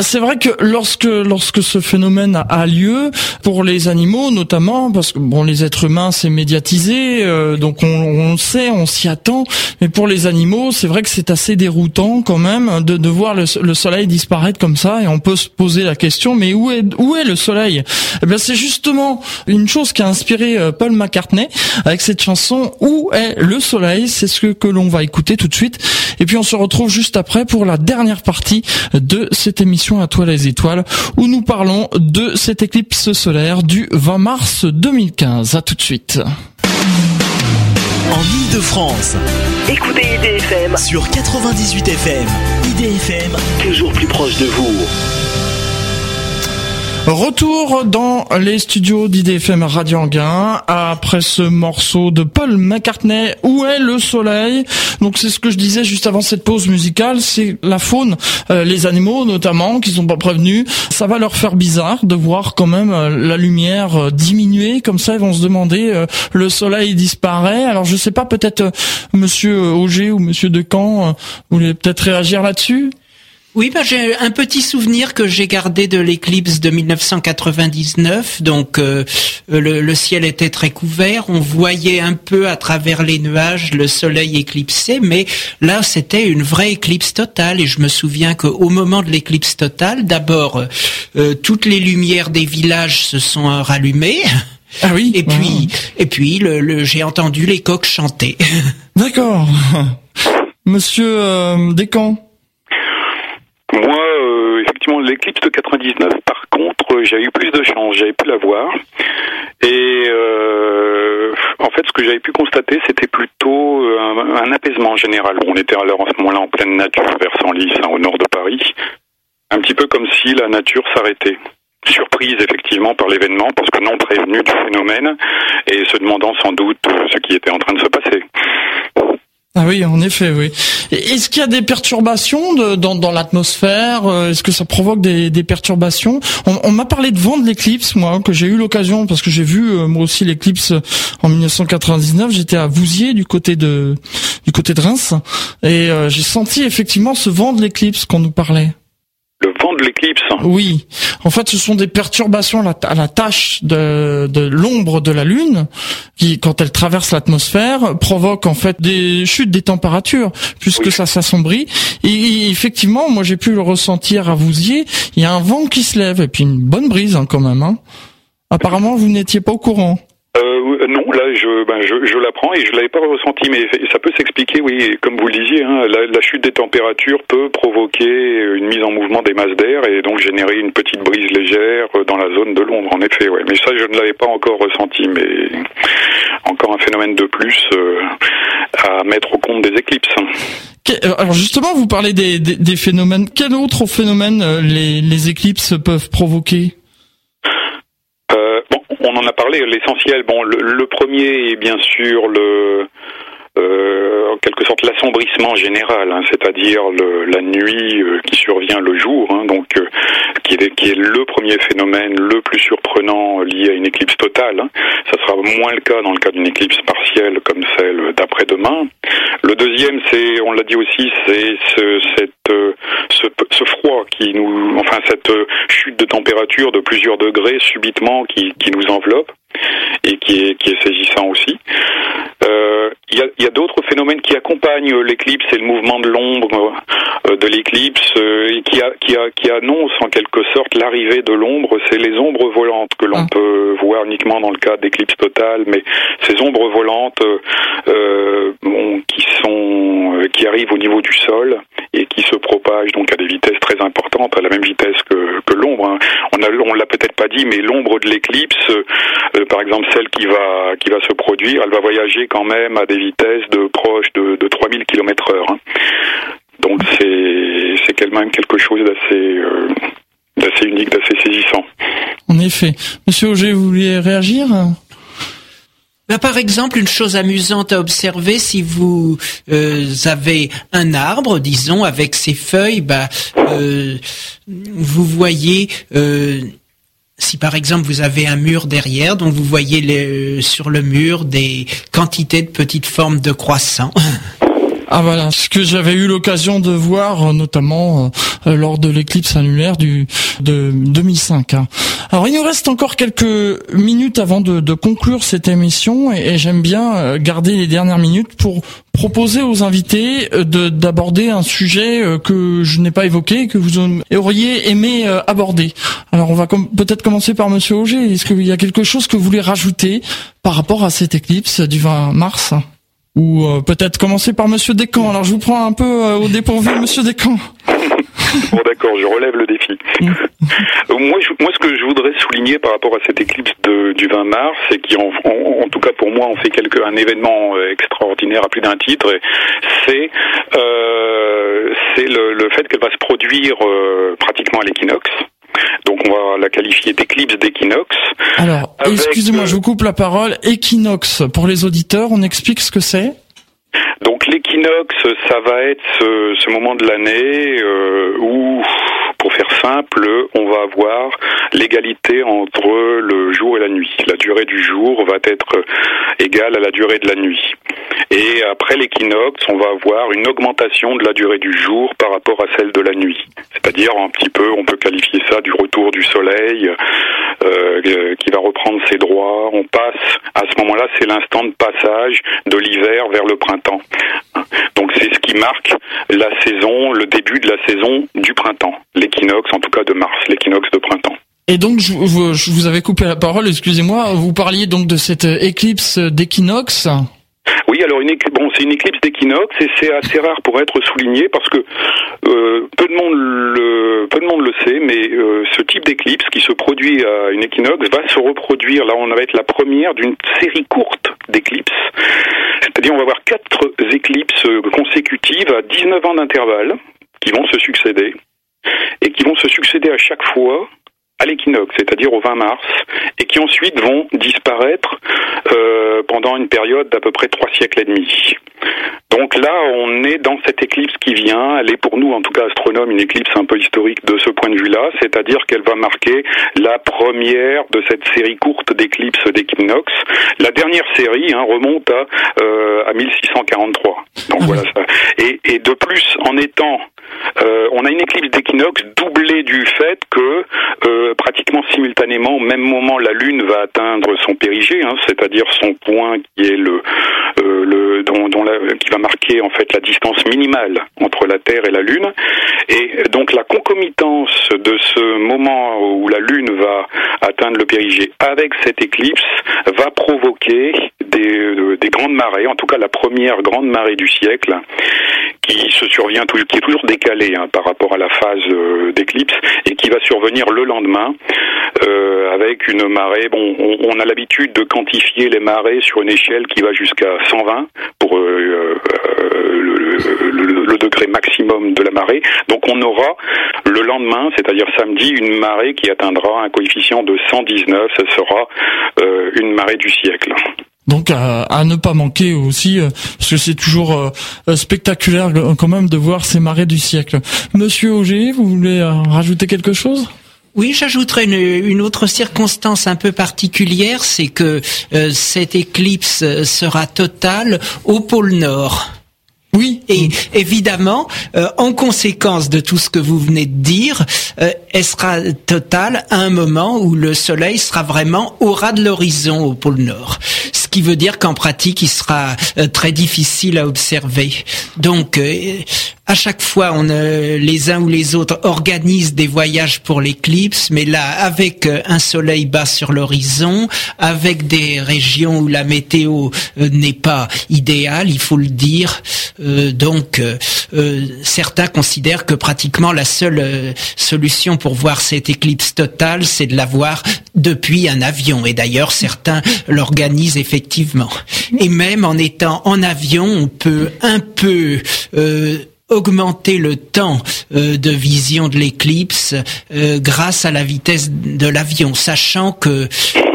Speaker 1: C'est vrai que lorsque lorsque ce phénomène a lieu pour les animaux notamment parce que bon les êtres humains c'est médiatisé euh, donc on, on sait on s'y attend mais pour les animaux c'est vrai que c'est assez déroutant quand même de, de voir le, le, soleil disparaître comme ça et on peut se poser la question mais où est où est le soleil? Eh bien c'est justement une chose qui a inspiré euh, Paul McCartney avec cette chanson Où est le soleil? C'est ce que, que l'on va écouter tout de suite. Et puis on se retrouve juste après pour la dernière partie de cette émission à toi les étoiles où nous parlons de cette éclipse solaire du 20 mars 2015. À tout de suite.
Speaker 5: En Ile-de-France, écoutez IDFM sur 98 FM. IDFM, toujours plus proche de vous.
Speaker 1: Retour dans les studios d'IDFM Radio Anguin. Après ce morceau de Paul McCartney Où est le soleil? Donc c'est ce que je disais juste avant cette pause musicale, c'est la faune, euh, les animaux notamment qui sont pas prévenus, ça va leur faire bizarre de voir quand même euh, la lumière euh, diminuer. Comme ça ils vont se demander le soleil disparaît. Alors je sais pas peut-être monsieur Auger ou monsieur vous voulez peut-être réagir là-dessus?
Speaker 2: Oui, bah, j'ai un petit souvenir que j'ai gardé de l'éclipse de 1999. Donc euh, le, le, ciel était très couvert, on voyait un peu à travers les nuages le soleil éclipsé, mais là c'était une vraie éclipse totale. Et je me souviens qu'au moment de l'éclipse totale, d'abord euh, toutes les lumières des villages se sont rallumées.
Speaker 1: Ah oui.
Speaker 2: Et puis, et puis, le, j'ai entendu les coqs chanter.
Speaker 1: D'accord. Monsieur euh, Descamps.
Speaker 3: L'éclipse de 99, par contre, euh, j'ai eu plus de chance, j'avais pu la voir. Et euh, en fait, ce que j'avais pu constater, c'était plutôt euh, un, un, apaisement général. On était alors en ce moment-là en pleine nature, vers Senlis, hein, au nord de Paris. Un petit peu comme si la nature s'arrêtait surprise effectivement par l'événement parce que non prévenu du phénomène et se demandant sans doute ce qui était en train de se passer.
Speaker 1: Ah oui, en effet, oui. Est-ce qu'il y a des perturbations dans, l'atmosphère euh, Est-ce que ça provoque des, perturbations? On, on m'a parlé de vent de l'éclipse, moi, que j'ai eu l'occasion, parce que j'ai vu euh, moi aussi l'éclipse en 1999. J'étais à Vouziers, du côté de du côté de Reims, et euh, j'ai senti effectivement ce vent de l'éclipse qu'on nous parlait
Speaker 3: le vent de l'éclipse.
Speaker 1: Oui. En fait, ce sont des perturbations à la, tâche de, de l'ombre de la Lune, qui, quand elle traverse l'atmosphère, provoque en fait des chutes des températures, puisque ça s'assombrit. Et, effectivement, moi j'ai pu le ressentir à Vouziers. Il y a un vent qui se lève et puis une bonne brise hein, quand même. Hein. Apparemment, vous n'étiez pas au courant.
Speaker 3: Euh, non, là je, ben, je, je l'apprends et je l'avais pas ressenti, mais ça peut s'expliquer, oui, comme vous le disiez, hein, la, la, chute des températures peut provoquer une mise en mouvement des masses d'air et donc générer une petite brise légère dans la zone de l'ombre, en effet, ouais. Mais ça, je ne l'avais pas encore ressenti, mais encore un phénomène de plus euh, à mettre au compte des éclipses.
Speaker 1: Euh, alors justement, vous parlez des, des, des phénomènes. Quel autre phénomène euh, les, les éclipses peuvent provoquer?
Speaker 3: On en a parlé. L'essentiel, bon, le, premier est bien sûr le euh, en quelque sorte l'assombrissement général, hein, c'est-à-dire la nuit euh, qui survient le jour, hein, donc euh, qui, est, le premier phénomène le plus surprenant lié à une éclipse totale. Hein. Ça sera moins le cas dans le cas d'une éclipse partielle comme celle d'après-demain. Le deuxième, c'est, on l'a dit aussi, c'est ce, ce, froid qui nous, enfin cette chute de température de plusieurs degrés subitement qui, nous enveloppe et qui est saisissant aussi. Il y a, d'autres phénomènes qui accompagnent l'éclipse et le mouvement de l'ombre euh, de l'éclipse euh, et qui, a, qui, a, qui annoncent en quelque sorte l'arrivée de l'ombre. C'est les ombres volantes que l'on ah. peut voir uniquement dans le cas d'éclipse totale, mais ces ombres volantes euh, bon, qui qui arrivent au niveau du sol et qui se propagent donc à des vitesses très importantes, à la même vitesse que, l'ombre. Hein. On a on l'a peut-être pas dit, mais l'ombre de l'éclipse par exemple celle qui va qui va se produire, elle va voyager quand même à des vitesses de proche de, de 3000 km heure. Hein. Donc c'est c'est quand même quelque chose d'assez euh, d'assez unique, d'assez saisissant.
Speaker 1: En effet, Monsieur Auger, vous vouliez réagir?
Speaker 2: Bah, par exemple, une chose amusante à observer, si vous euh, avez un arbre, disons, avec ses feuilles, bah, euh, vous voyez euh, si par exemple vous avez un mur derrière, donc vous voyez sur le mur des quantités de petites formes de croissants.
Speaker 1: Ah voilà, ce que j'avais eu l'occasion de voir, euh, notamment euh, euh, lors de l'éclipse annulaire du de 2005. Hein. Alors il nous reste encore quelques minutes avant de, de conclure cette émission, et, j'aime bien garder les dernières minutes pour proposer aux invités d'aborder un sujet que je n'ai pas évoqué, que vous auriez aimé aborder. Alors on va peut-être commencer par Monsieur Auger. Est-ce qu'il y a quelque chose que vous voulez rajouter par rapport à cette éclipse du 20 mars? Ou euh, peut-être commencer par Monsieur Descamps. Alors je vous prends un peu euh, au dépourvu, Monsieur Descamps.
Speaker 3: bon d'accord, je relève le défi. Mm. Euh, moi, moi, ce que je voudrais souligner par rapport à cette éclipse de, du 20 mars, c'est qu'en en, tout cas pour moi, on fait quelque, un événement extraordinaire à plus d'un titre. C'est c'est le, le, fait qu'elle va se produire pratiquement à l'équinoxe. Donc on va la qualifier d'éclipse d'équinoxe.
Speaker 1: Alors, excusez-moi, je vous coupe la parole. Équinoxe, pour les auditeurs, on explique ce que c'est?
Speaker 3: Donc l'équinoxe, ça va être ce, moment de l'année euh, où, pour faire simple, on va avoir l'égalité entre le jour et la nuit. La durée du jour va être égale à la durée de la nuit. Et après l'équinoxe, on va avoir une augmentation de la durée du jour par rapport à celle de la nuit. C'est-à-dire un petit peu, on peut qualifier ça du retour du soleil euh, qui va reprendre ses droits. On passe, à ce moment-là, c'est l'instant de passage de l'hiver vers le printemps. Donc c'est ce qui marque la saison, le début de la saison du printemps, l'équinoxe en tout cas de mars, l'équinoxe de printemps.
Speaker 1: Et donc, je, vous avais coupé la parole, excusez-moi, vous parliez donc de cette éclipse d'équinoxe
Speaker 3: oui, alors une bon, c'est une éclipse d'équinoxe et c'est assez rare pour être souligné parce que euh, peu de monde le peu de monde le sait, mais euh, ce type d'éclipse qui se produit à une équinoxe va se reproduire. Là, on va être la première d'une série courte d'éclipses. C'est-à-dire, on va avoir quatre éclipses consécutives à 19 ans d'intervalle qui vont se succéder et qui vont se succéder à chaque fois à l'équinoxe, c'est-à-dire au 20 mars, et qui ensuite vont disparaître euh, pendant une période d'à peu près trois siècles et demi. Donc là, on est dans cette éclipse qui vient. Elle est pour nous, en tout cas astronomes, une éclipse un peu historique de ce point de vue-là, c'est-à-dire qu'elle va marquer la première de cette série courte d'éclipses d'équinoxe. La dernière série hein, remonte à, euh, à 1643. Donc voilà ça. Et, et de plus, en étant, euh, on a une éclipse d'équinoxe doublée du fait que euh, pratiquement simultanément, au même moment, la Lune va atteindre son périgée, hein, c'est-à-dire son point qui euh, qui va marquer en fait la distance minimale entre la Terre et la Lune. Et donc la concomitance de ce moment où la Lune va atteindre le périgée avec cette éclipse va provoquer des, des grandes marées, en tout cas la première grande marée du siècle, qui se survient, qui est toujours décalée hein, par rapport à la phase euh, d'éclipse et qui va survenir le lendemain euh, avec une marée. Bon, on, a l'habitude de quantifier les marées sur une échelle qui va jusqu'à 120 pour euh, le, degré maximum de la marée. Donc on aura le lendemain, c'est-à-dire samedi, une marée qui atteindra un coefficient de 119. Ce sera une marée du siècle.
Speaker 1: Donc à, ne pas manquer aussi, euh, parce que c'est toujours euh, euh, spectaculaire quand même de voir ces marées du siècle. Monsieur Auger, vous voulez rajouter quelque chose?
Speaker 2: Oui, j'ajouterais une, autre circonstance un peu particulière, c'est que cette éclipse sera totale au pôle Nord. Oui, et évidemment, euh, en conséquence de tout ce que vous venez de dire, euh, elle sera totale à un moment où le Soleil sera vraiment au ras de l'horizon au pôle Nord. Qui veut dire qu'en pratique, il sera euh, très difficile à observer. Donc, à chaque fois, on les uns ou les autres organisent des voyages pour l'éclipse, mais là, avec un soleil bas sur l'horizon, avec des régions où la météo n'est pas idéale, il faut le dire, euh, donc, euh, euh, certains considèrent que pratiquement la seule solution pour voir cette éclipse totale, c'est de la voir depuis un avion. Et d'ailleurs, certains l'organisent effectivement. Et même en étant en avion, on peut un peu augmenter le temps euh, de vision de l'éclipse euh, grâce à la vitesse de l'avion, sachant que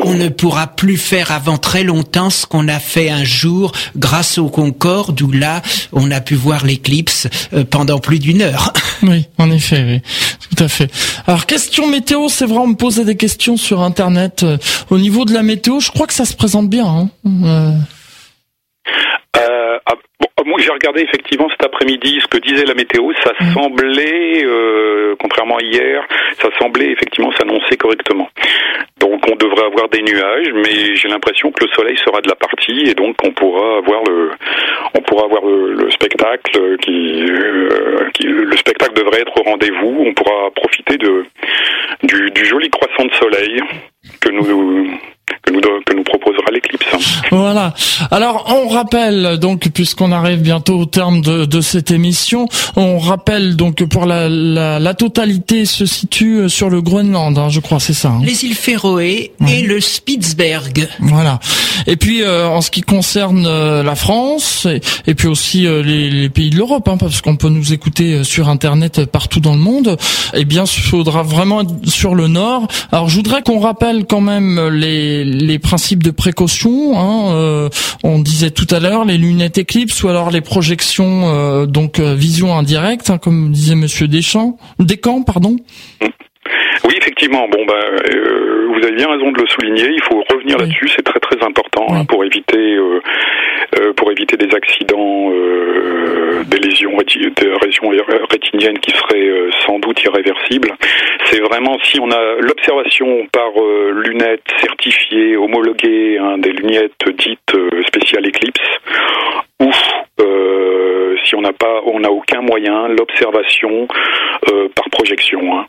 Speaker 2: on ne pourra plus faire avant très longtemps ce qu'on a fait un jour grâce au Concorde où là on a pu voir l'éclipse euh, pendant plus d'une heure.
Speaker 1: Oui, en effet, oui, tout à fait. Alors question météo, c'est vrai, on me posait des questions sur internet au niveau de la météo. Je crois que ça se présente bien. Hein
Speaker 3: j'ai regardé effectivement cet après-midi ce que disait la météo. Ça mm. semblait, euh, contrairement à hier, ça semblait effectivement s'annoncer correctement. Donc, on devrait avoir des nuages, mais j'ai l'impression que le soleil sera de la partie et donc on pourra avoir le, on pourra avoir le, spectacle qui, euh, qui, le spectacle devrait être au rendez-vous. On pourra profiter de du, du joli croissant de soleil que nous que nous, que nous proposera l'éclipse.
Speaker 1: Voilà. Alors on rappelle donc puisqu'on arrive bientôt au terme de, de cette émission, on rappelle donc pour la, la, la totalité se situe sur le Groenland, hein, je crois, c'est ça. Hein.
Speaker 2: Les îles Féroé et le Spitzberg.
Speaker 1: Voilà. Et puis euh, en ce qui concerne euh, la France et, puis aussi euh, les, les, pays de l'Europe, hein, parce qu'on peut nous écouter sur internet partout dans le monde, eh bien il faudra vraiment être sur le nord. Alors je voudrais qu'on rappelle quand même les les principes de précaution. Hein, euh, on disait tout à l'heure les lunettes éclipse ou alors les projections euh, donc euh, vision indirecte, hein, comme disait Monsieur Deschamps, Descamps, pardon.
Speaker 3: Oui, effectivement. Bon, bah, vous avez bien raison de le souligner. Il faut revenir là-dessus. C'est très très important hein, pour éviter pour éviter des accidents, des lésions régions rétiniennes qui seraient sans doute irréversibles. C'est vraiment si on a l'observation par lunettes certifiées, homologuées, hein, des lunettes dites spéciales Eclipse, ou euh, si on n'a pas, on n'a aucun moyen, l'observation euh, par projection. Hein.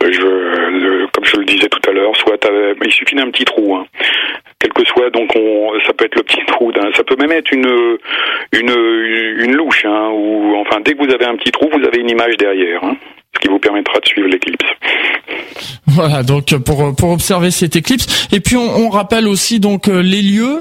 Speaker 3: Je, comme je le disais tout à l'heure, soit il suffit d'un petit trou. Hein. Quel que soit, donc on, ça peut être le petit trou, ça peut même être une une, une louche, hein, ou enfin dès que vous avez un petit trou, vous avez une image derrière. Hein ce qui vous permettra de suivre l'éclipse.
Speaker 1: Voilà, donc pour pour observer cette éclipse. Et puis on, on rappelle aussi donc euh, les lieux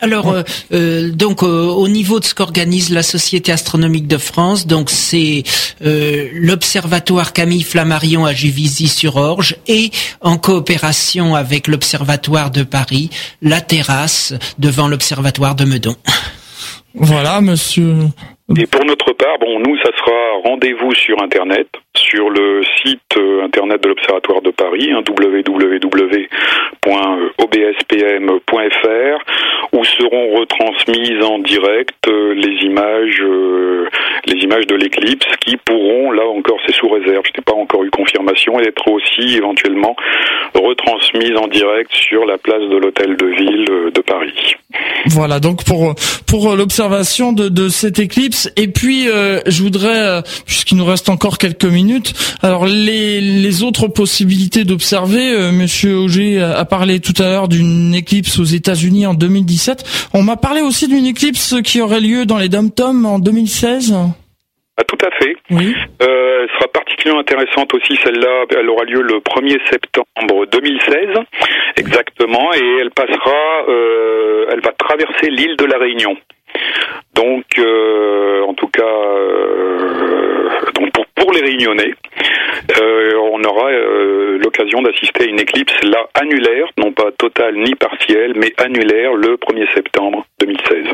Speaker 2: alors, euh, euh, donc au niveau de ce qu'organise la Société astronomique de France, donc c'est euh, l'observatoire Camille Flammarion à Juvisy-sur-Orge et en coopération avec l'observatoire de Paris, la terrasse devant l'observatoire de Meudon.
Speaker 1: Voilà, monsieur.
Speaker 3: Et pour notre part, bon, nous, ça sera rendez-vous sur Internet, sur le site euh, internet de l'Observatoire de Paris, hein, www.obspm.fr, où seront retransmises en direct euh, les images, les images de l'éclipse, qui pourront, là encore, c'est sous réserve, je n'ai pas encore eu confirmation, être aussi éventuellement retransmises en direct sur la place de l'hôtel de ville de Paris.
Speaker 1: Voilà, donc pour pour l'observation de, de cette éclipse. Et puis, euh, je voudrais, euh, puisqu'il nous reste encore quelques minutes, alors les, les autres possibilités d'observer, euh, Monsieur Auger a parlé tout à l'heure d'une éclipse aux États-Unis en 2017. On m'a parlé aussi d'une éclipse qui aurait lieu dans les Dom-Tom en 2016.
Speaker 3: Ah, tout à fait. Oui. Euh, elle sera particulièrement intéressante aussi celle-là. Elle aura lieu le 1er septembre 2016, exactement, et elle passera, euh, elle va traverser l'île de la Réunion. Donc, euh, en tout cas, euh, donc pour, pour, les Réunionnais, euh, on aura l'occasion d'assister à une éclipse là annulaire, non pas totale ni partielle, mais annulaire le 1er septembre 2016.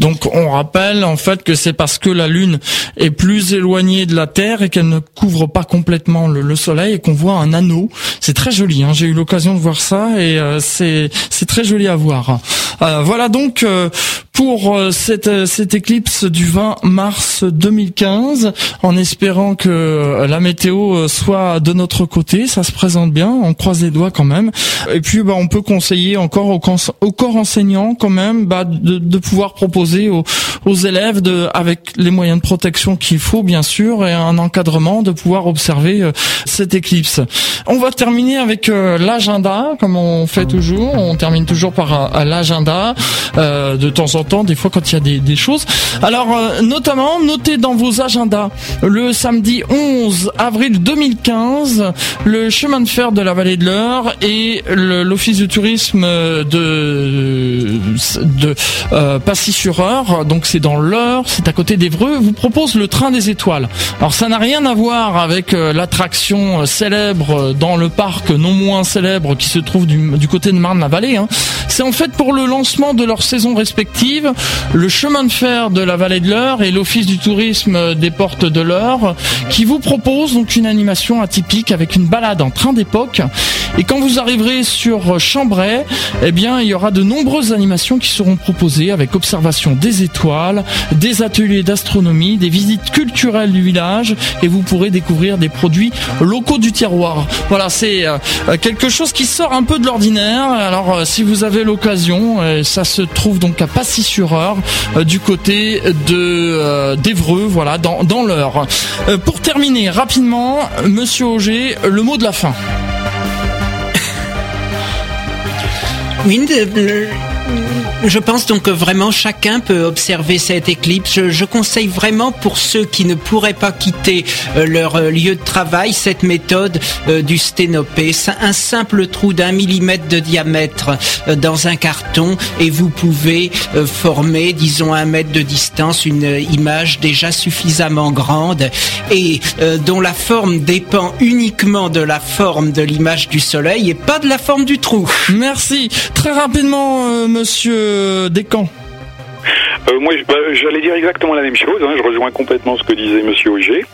Speaker 1: Donc on rappelle en fait que c'est parce que la Lune est plus éloignée de la Terre et qu'elle ne couvre pas complètement le, Soleil et qu'on voit un anneau. C'est très joli. Hein. J'ai eu l'occasion de voir ça et c'est c'est très joli à voir. Euh, voilà donc pour cette, cette éclipse du 20 mars 2015, en espérant que la météo soit de notre côté, ça se présente bien, on croise les doigts quand même. Et puis bah, on peut conseiller encore au, au corps enseignant quand même bah, de, pouvoir proposer aux, élèves, de, avec les moyens de protection qu'il faut bien sûr, et un encadrement, de pouvoir observer euh, cette éclipse. On va terminer avec euh, l'agenda, comme on fait toujours. On termine toujours par euh, l'agenda. de temps en temps, des fois quand il y a des, des choses. Alors, notamment, notez dans vos agendas le samedi 11 avril 2015, le chemin de fer de la vallée de l'Eure et l'office du tourisme de, de euh, Passy-sur-Eure, donc c'est dans l'Eure, c'est à côté d'Evreux, vous propose le train des étoiles. Alors ça n'a rien à voir avec euh, l'attraction euh, célèbre dans le parc non moins célèbre qui se trouve du, côté de Marne-la-Vallée. Hein. C'est en fait pour le lancement de leur saison respective, le chemin de fer de la vallée de l'Eure et l'office du tourisme des portes de l'Eure qui vous propose donc une animation atypique avec une balade en train d'époque. Et quand vous arriverez sur Chambray, eh bien il y aura de nombreuses animations qui seront proposées avec observation des étoiles, des ateliers d'astronomie, des visites culturelles du village et vous pourrez découvrir des produits locaux du terroir. Voilà, c'est euh, quelque chose qui sort un peu de l'ordinaire. Alors euh, si vous avez l'occasion, euh, ça se trouve donc à Passy-sur-Eure du côté de d'Evreux, voilà, dans, l'heure. pour terminer rapidement, monsieur Auger, le mot de la fin.
Speaker 2: Je pense donc que vraiment chacun peut observer cette éclipse. Je, conseille vraiment pour ceux qui ne pourraient pas quitter euh, leur euh, lieu de travail cette méthode euh, du sténopé. Un simple trou d'un millimètre de diamètre dans un carton et vous pouvez former, disons, un mètre de distance, une image déjà suffisamment grande et dont la forme dépend uniquement de la forme de l'image du soleil et pas de la forme du trou.
Speaker 1: Merci. Très rapidement, monsieur euh, des camps
Speaker 3: euh, moi, bah, j'allais dire exactement la même chose. Hein. je rejoins complètement ce que disait Monsieur Auger.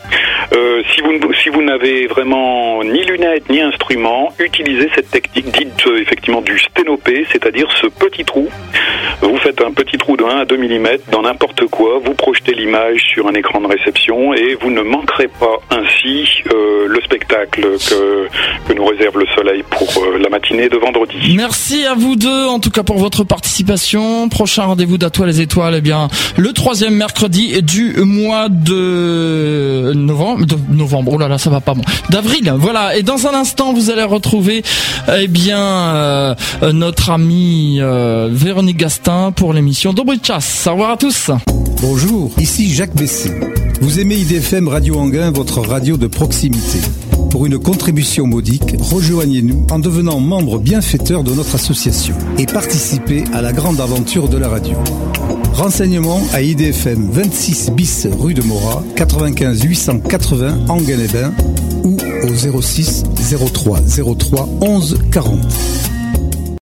Speaker 3: Euh, si vous si vous n'avez vraiment ni lunettes ni instruments, utilisez cette technique dite euh, effectivement du sténopé, c'est-à-dire ce petit trou. Vous faites un petit trou de 1 à 2 mm dans n'importe quoi, vous projetez l'image sur un écran de réception et vous ne manquerez pas ainsi le spectacle que, que nous réserve le soleil pour la matinée de vendredi.
Speaker 1: Merci à vous deux en tout cas pour votre participation. Prochain rendez-vous d'Atoile les étoiles, bien le troisième mercredi du mois de novembre, de. Oh là là, ça va pas bon. D'avril, voilà. Et dans un instant, vous allez retrouver eh bien euh, notre ami euh, Véronique Gastin pour l'émission Dobry Chasse. Au revoir à tous.
Speaker 6: Bonjour, ici Jacques Bessé. Vous aimez IDFM Radio Anguin, votre radio de proximité. Pour une contribution modique, rejoignez-nous en devenant membre bienfaiteur de notre association et participez à la grande aventure de la radio. Renseignements à IDFM 26 bis rue de Morat, 95 880 Anguin-les-Bains ou au 06 03 03 11 40.